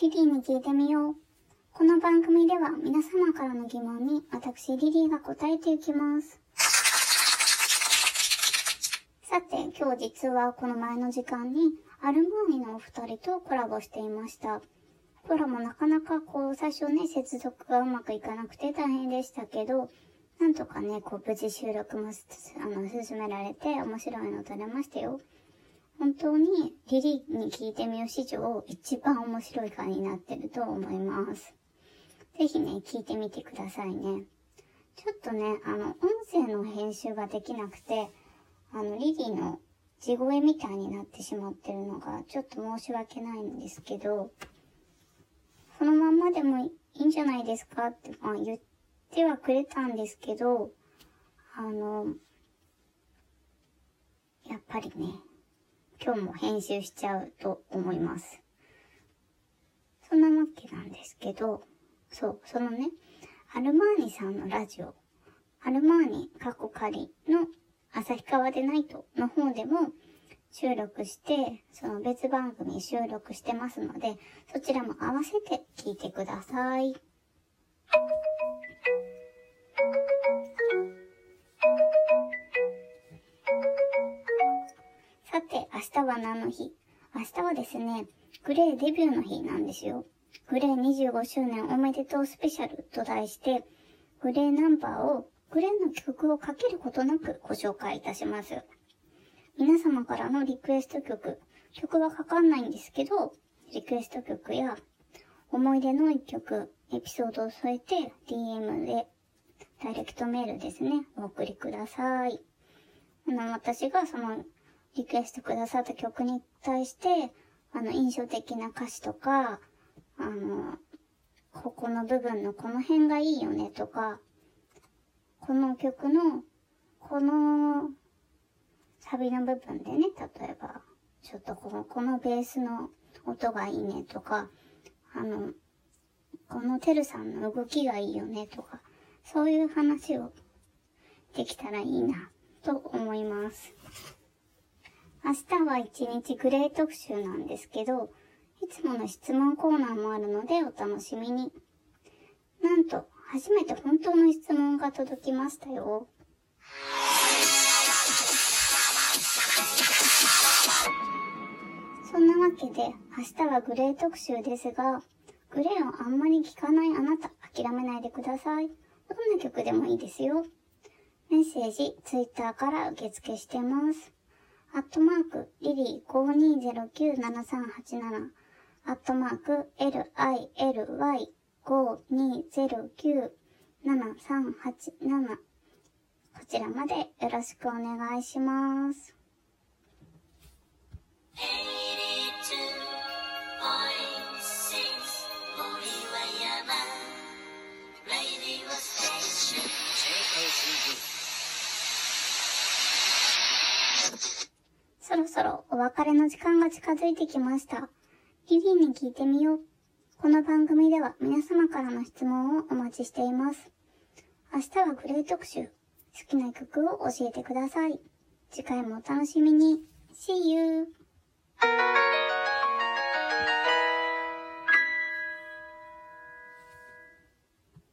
リリーに聞いてみよう。この番組では皆様からの疑問に私リリーが答えていきます。さて、今日実はこの前の時間にアルマーニのお二人とコラボしていました。コラボなかなかこう最初ね、接続がうまくいかなくて大変でしたけど、なんとかね、こう無事収録もあの進められて面白いの撮れましたよ。本当にリリーに聞いてみよう史上一番面白い回になってると思います。ぜひね、聞いてみてくださいね。ちょっとね、あの、音声の編集ができなくて、あの、リリーの地声みたいになってしまってるのが、ちょっと申し訳ないんですけど、そのまんまでもいいんじゃないですかって、まあ、言ってはくれたんですけど、あの、やっぱりね、今日も編集しちゃうと思います。そんなわけなんですけど、そう、そのね、アルマーニさんのラジオ、アルマーニ過去仮の旭川でないとの方でも収録して、その別番組収録してますので、そちらも合わせて聞いてください。明日は何の日？明日はですね、グレーデビューの日なんですよ。グレー25周年おめでとうスペシャルと題して、グレーナンバーをグレーの曲をかけることなくご紹介いたします。皆様からのリクエスト曲、曲はかかんないんですけど、リクエスト曲や思い出の一曲、エピソードを添えて DM で、ダイレクトメールですね、お送りください。あの、私がそのリクエストくださった曲に対して、あの、印象的な歌詞とか、あの、ここの部分のこの辺がいいよねとか、この曲の、この、サビの部分でね、例えば、ちょっとこの、このベースの音がいいねとか、あの、このテルさんの動きがいいよねとか、そういう話をできたらいいな、と思います。明日は一日グレー特集なんですけど、いつもの質問コーナーもあるのでお楽しみに。なんと、初めて本当の質問が届きましたよ。そんなわけで、明日はグレー特集ですが、グレーをあんまり聞かないあなた、諦めないでください。どんな曲でもいいですよ。メッセージ、ツイッターから受付してます。アットマーク、リリー52097387、アットマーク、lily52097387、こちらまでよろしくお願いします。そろお別れの時間が近づいてきました。リリーに聞いてみよう。この番組では皆様からの質問をお待ちしています。明日はグレー特集。好きな曲を教えてください。次回もお楽しみに。See you!